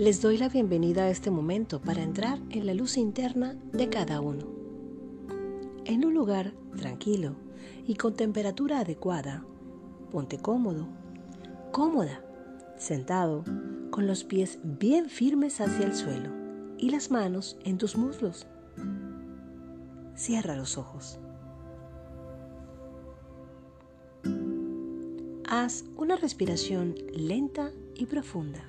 Les doy la bienvenida a este momento para entrar en la luz interna de cada uno. En un lugar tranquilo y con temperatura adecuada, ponte cómodo, cómoda, sentado, con los pies bien firmes hacia el suelo y las manos en tus muslos. Cierra los ojos. Haz una respiración lenta y profunda.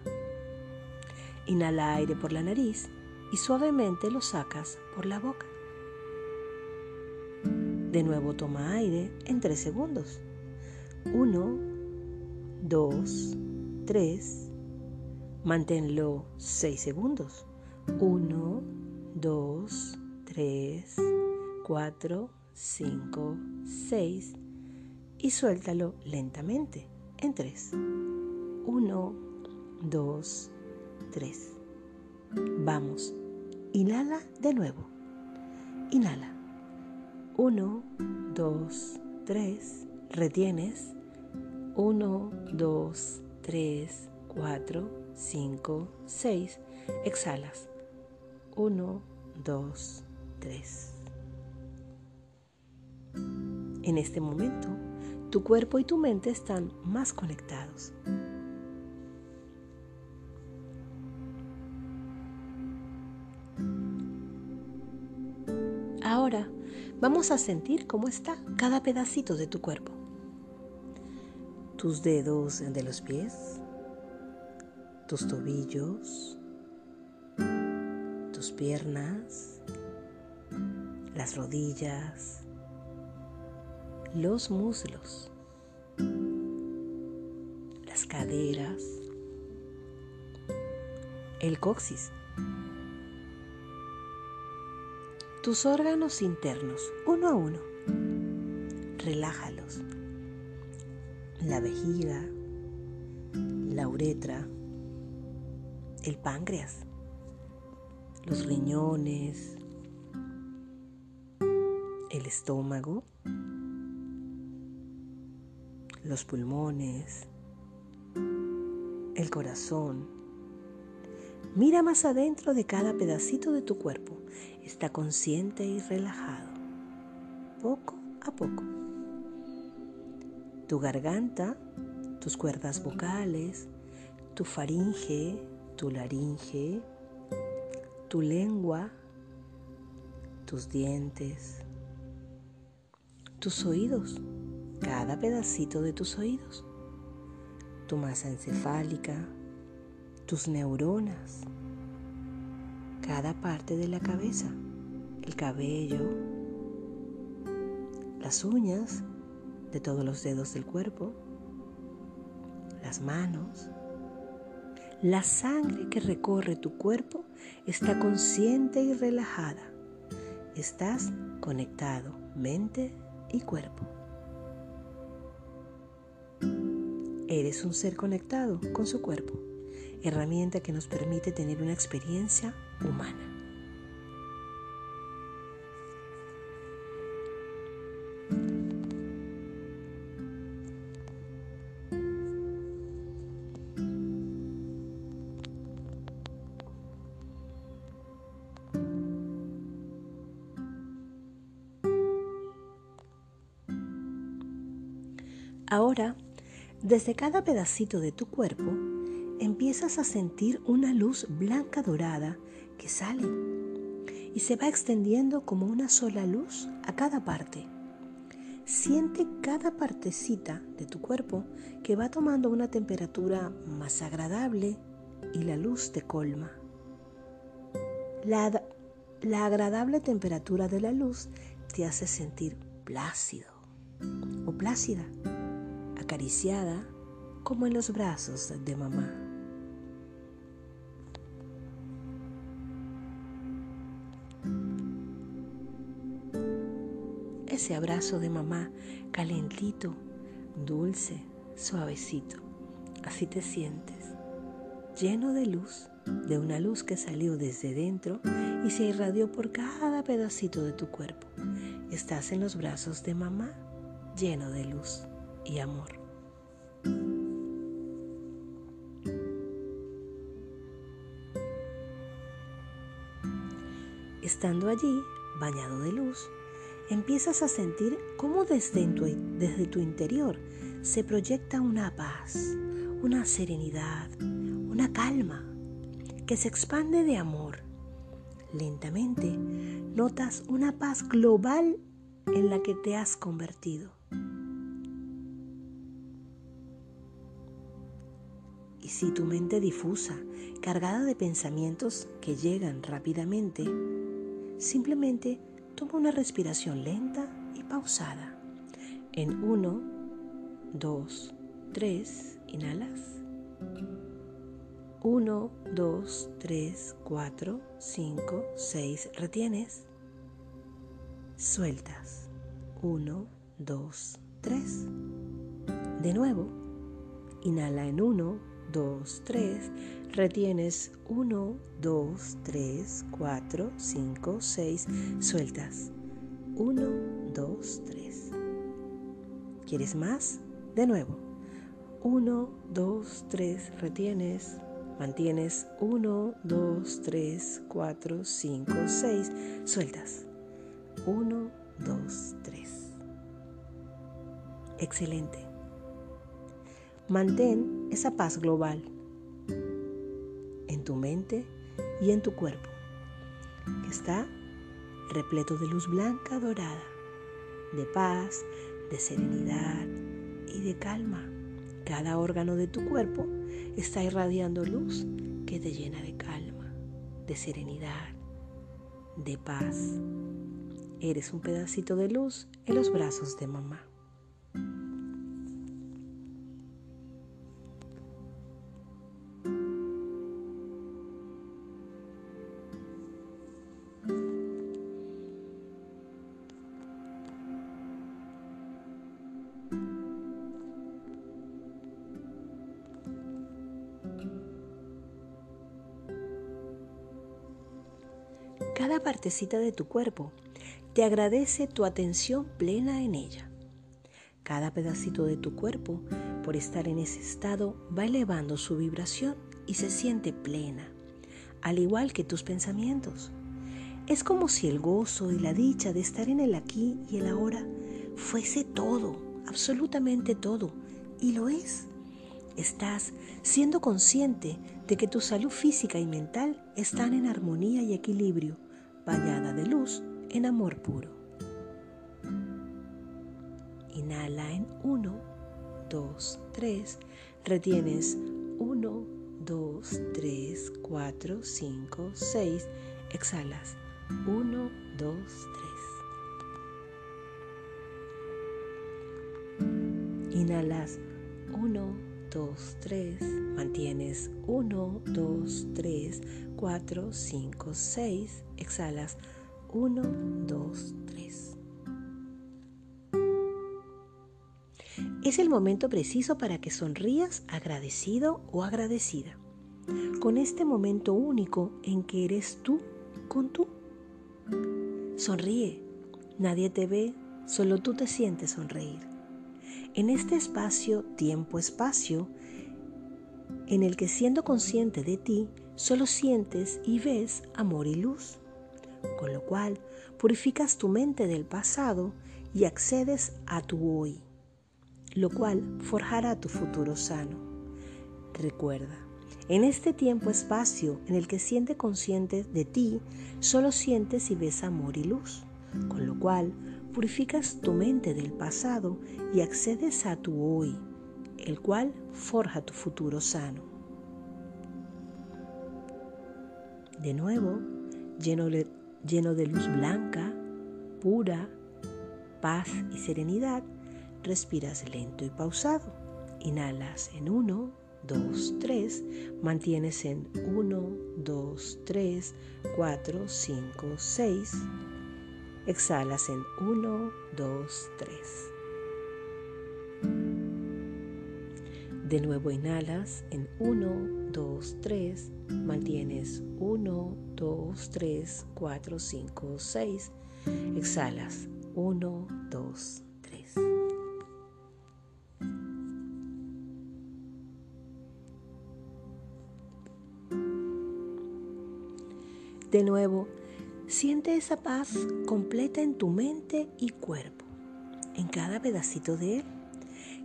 Inhala aire por la nariz y suavemente lo sacas por la boca. De nuevo toma aire en 3 segundos. 1, 2, 3. Manténlo 6 segundos. 1, 2, 3, 4, 5, 6 y suéltalo lentamente en 3. 1, 2, 3. Vamos, inhala de nuevo. Inhala. 1, 2, 3. Retienes. 1, 2, 3, 4, 5, 6. Exhalas. 1, 2, 3. En este momento, tu cuerpo y tu mente están más conectados. Vamos a sentir cómo está cada pedacito de tu cuerpo. Tus dedos de los pies, tus tobillos, tus piernas, las rodillas, los muslos, las caderas, el coxis, tus órganos internos, uno a uno. Relájalos. La vejiga, la uretra, el páncreas, los riñones, el estómago, los pulmones, el corazón. Mira más adentro de cada pedacito de tu cuerpo. Está consciente y relajado, poco a poco. Tu garganta, tus cuerdas vocales, tu faringe, tu laringe, tu lengua, tus dientes, tus oídos cada pedacito de tus oídos, tu masa encefálica, tus neuronas, cada parte de la cabeza, el cabello, las uñas de todos los dedos del cuerpo, las manos. La sangre que recorre tu cuerpo está consciente y relajada. Estás conectado mente y cuerpo. Eres un ser conectado con su cuerpo, herramienta que nos permite tener una experiencia humana. Ahora desde cada pedacito de tu cuerpo empiezas a sentir una luz blanca dorada que sale y se va extendiendo como una sola luz a cada parte. Siente cada partecita de tu cuerpo que va tomando una temperatura más agradable y la luz te colma. La, la agradable temperatura de la luz te hace sentir plácido o plácida acariciada como en los brazos de mamá. ese abrazo de mamá, calentito, dulce, suavecito. Así te sientes, lleno de luz, de una luz que salió desde dentro y se irradió por cada pedacito de tu cuerpo. Estás en los brazos de mamá, lleno de luz y amor. Estando allí, bañado de luz, empiezas a sentir cómo desde tu, desde tu interior se proyecta una paz, una serenidad, una calma que se expande de amor. Lentamente notas una paz global en la que te has convertido. Y si tu mente difusa, cargada de pensamientos que llegan rápidamente, simplemente toma una respiración lenta y pausada. En 1, 2, 3, inhalas. 1, 2, 3, 4, 5, 6, retienes. Sueltas. 1, 2, 3. De nuevo, inhala en 1, 2, 3. Retienes 1, 2, 3, 4, 5, 6. Sueltas. 1, 2, 3. ¿Quieres más? De nuevo. 1, 2, 3. Retienes. Mantienes 1, 2, 3, 4, 5, 6. Sueltas. 1, 2, 3. Excelente. Mantén esa paz global en tu mente y en tu cuerpo, que está repleto de luz blanca dorada, de paz, de serenidad y de calma. Cada órgano de tu cuerpo está irradiando luz que te llena de calma, de serenidad, de paz. Eres un pedacito de luz en los brazos de mamá. De tu cuerpo te agradece tu atención plena en ella. Cada pedacito de tu cuerpo, por estar en ese estado, va elevando su vibración y se siente plena, al igual que tus pensamientos. Es como si el gozo y la dicha de estar en el aquí y el ahora fuese todo, absolutamente todo, y lo es. Estás siendo consciente de que tu salud física y mental están en armonía y equilibrio, bañada de luz en amor puro. Inhala en 1, 2, 3. Retienes 1, 2, 3, 4, 5, 6. Exhalas 1, 2, 3. Inhalas 1, 2, 3, mantienes 1, 2, 3, 4, 5, 6, exhalas 1, 2, 3. Es el momento preciso para que sonrías agradecido o agradecida, con este momento único en que eres tú con tú. Sonríe, nadie te ve, solo tú te sientes sonreír en este espacio, tiempo-espacio, en el que siendo consciente de ti, solo sientes y ves amor y luz, con lo cual purificas tu mente del pasado y accedes a tu hoy, lo cual forjará tu futuro sano. Recuerda, en este tiempo-espacio en el que siente consciente de ti, solo sientes y ves amor y luz, con lo cual purificas tu mente del pasado y accedes a tu hoy, el cual forja tu futuro sano. De nuevo, lleno de, lleno de luz blanca, pura, paz y serenidad, respiras lento y pausado. Inhalas en 1, 2, 3, mantienes en 1, 2, 3, 4, 5, 6 Exhalas en 1, 2, 3. De nuevo inhalas en 1, 2, 3. Mantienes 1, 2, 3, 4, 5, 6. Exhalas 1, 2, 3. De nuevo, Siente esa paz completa en tu mente y cuerpo, en cada pedacito de él,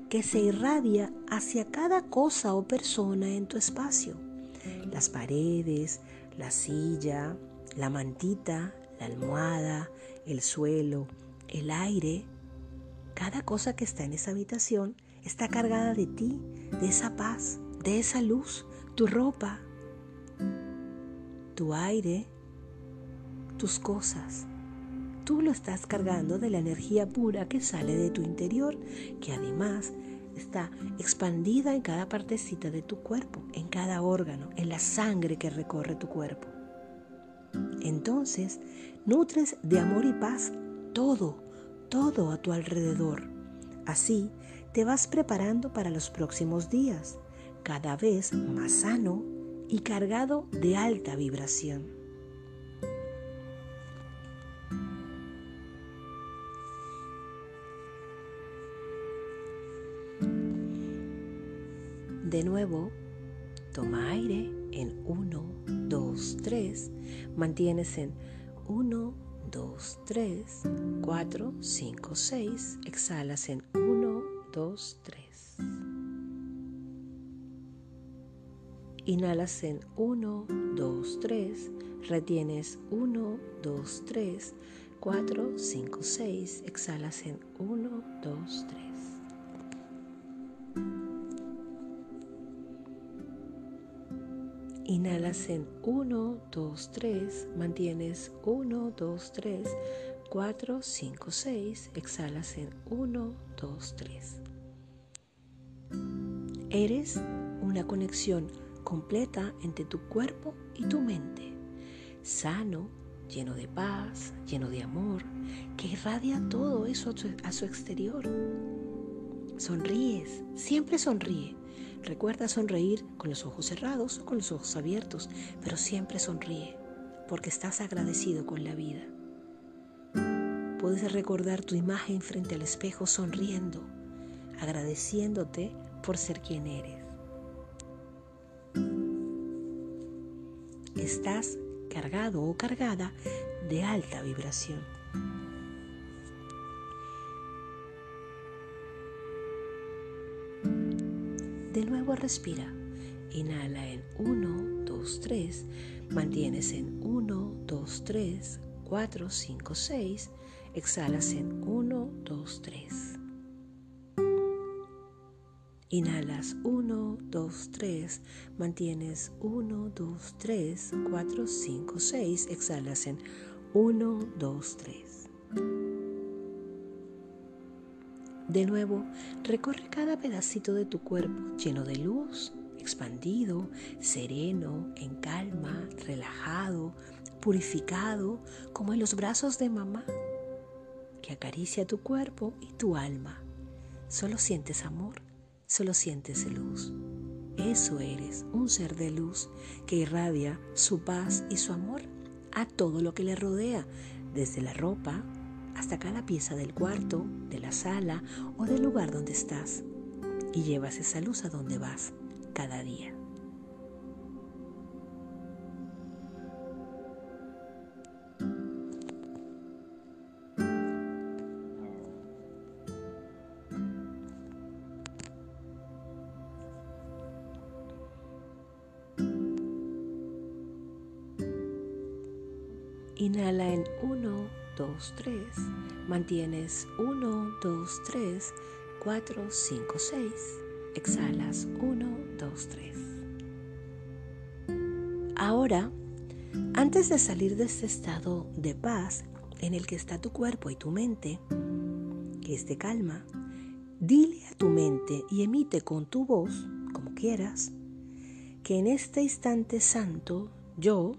que se irradia hacia cada cosa o persona en tu espacio. Las paredes, la silla, la mantita, la almohada, el suelo, el aire, cada cosa que está en esa habitación está cargada de ti, de esa paz, de esa luz, tu ropa, tu aire, tus cosas. Tú lo estás cargando de la energía pura que sale de tu interior, que además está expandida en cada partecita de tu cuerpo, en cada órgano, en la sangre que recorre tu cuerpo. Entonces, nutres de amor y paz todo, todo a tu alrededor. Así te vas preparando para los próximos días, cada vez más sano y cargado de alta vibración. Mantienes en 1, 2, 3, 4, 5, 6. Exhalas en 1, 2, 3. Inhalas en 1, 2, 3. Retienes 1, 2, 3, 4, 5, 6. Exhalas en 1, 2, 3. Inhalas en 1, 2, 3, mantienes 1, 2, 3, 4, 5, 6, exhalas en 1, 2, 3. Eres una conexión completa entre tu cuerpo y tu mente, sano, lleno de paz, lleno de amor, que irradia todo eso a su exterior. Sonríes, siempre sonríe Recuerda sonreír con los ojos cerrados o con los ojos abiertos, pero siempre sonríe porque estás agradecido con la vida. Puedes recordar tu imagen frente al espejo sonriendo, agradeciéndote por ser quien eres. Estás cargado o cargada de alta vibración. Respira. Inhala en 1, 2, 3. Mantienes en 1, 2, 3, 4, 5, 6. Exhalas en 1, 2, 3. Inhalas 1, 2, 3. Mantienes 1, 2, 3, 4, 5, 6. Exhalas en 1, 2, 3. De nuevo, recorre cada pedacito de tu cuerpo lleno de luz, expandido, sereno, en calma, relajado, purificado, como en los brazos de mamá, que acaricia tu cuerpo y tu alma. Solo sientes amor, solo sientes luz. Eso eres, un ser de luz que irradia su paz y su amor a todo lo que le rodea, desde la ropa, hasta cada pieza del cuarto, de la sala o del lugar donde estás y llevas esa luz a donde vas cada día. Inhala en 1, 2, 3. Mantienes 1, 2, 3, 4, 5, 6. Exhalas 1, 2, 3. Ahora, antes de salir de este estado de paz en el que está tu cuerpo y tu mente, que es de calma, dile a tu mente y emite con tu voz, como quieras, que en este instante santo yo,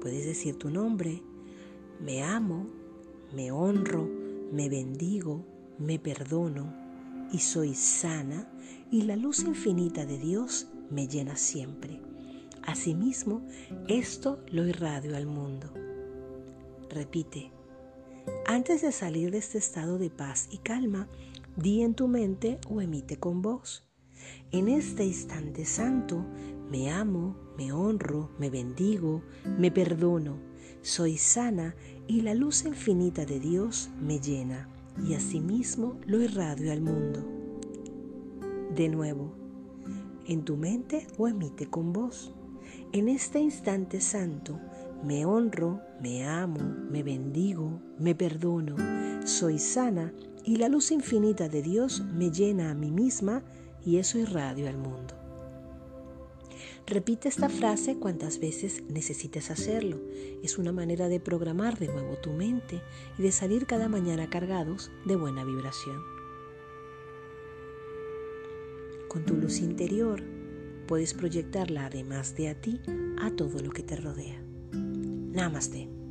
puedes decir tu nombre, me amo, me honro, me bendigo, me perdono y soy sana y la luz infinita de Dios me llena siempre. Asimismo, esto lo irradio al mundo. Repite, antes de salir de este estado de paz y calma, di en tu mente o emite con voz. En este instante santo, me amo, me honro, me bendigo, me perdono Soy sana y la luz infinita de Dios me llena y asimismo lo irradio al mundo. De nuevo, en tu mente o emite con voz. En este instante santo, me honro, me amo, me bendigo, me perdono, soy sana y la luz infinita de Dios me llena a mí misma y eso irradio al mundo. Repite esta frase cuantas veces necesites hacerlo. Es una manera de programar de nuevo tu mente y de salir cada mañana cargados de buena vibración. Con tu luz interior puedes proyectarla además de a ti a todo lo que te rodea. Namaste.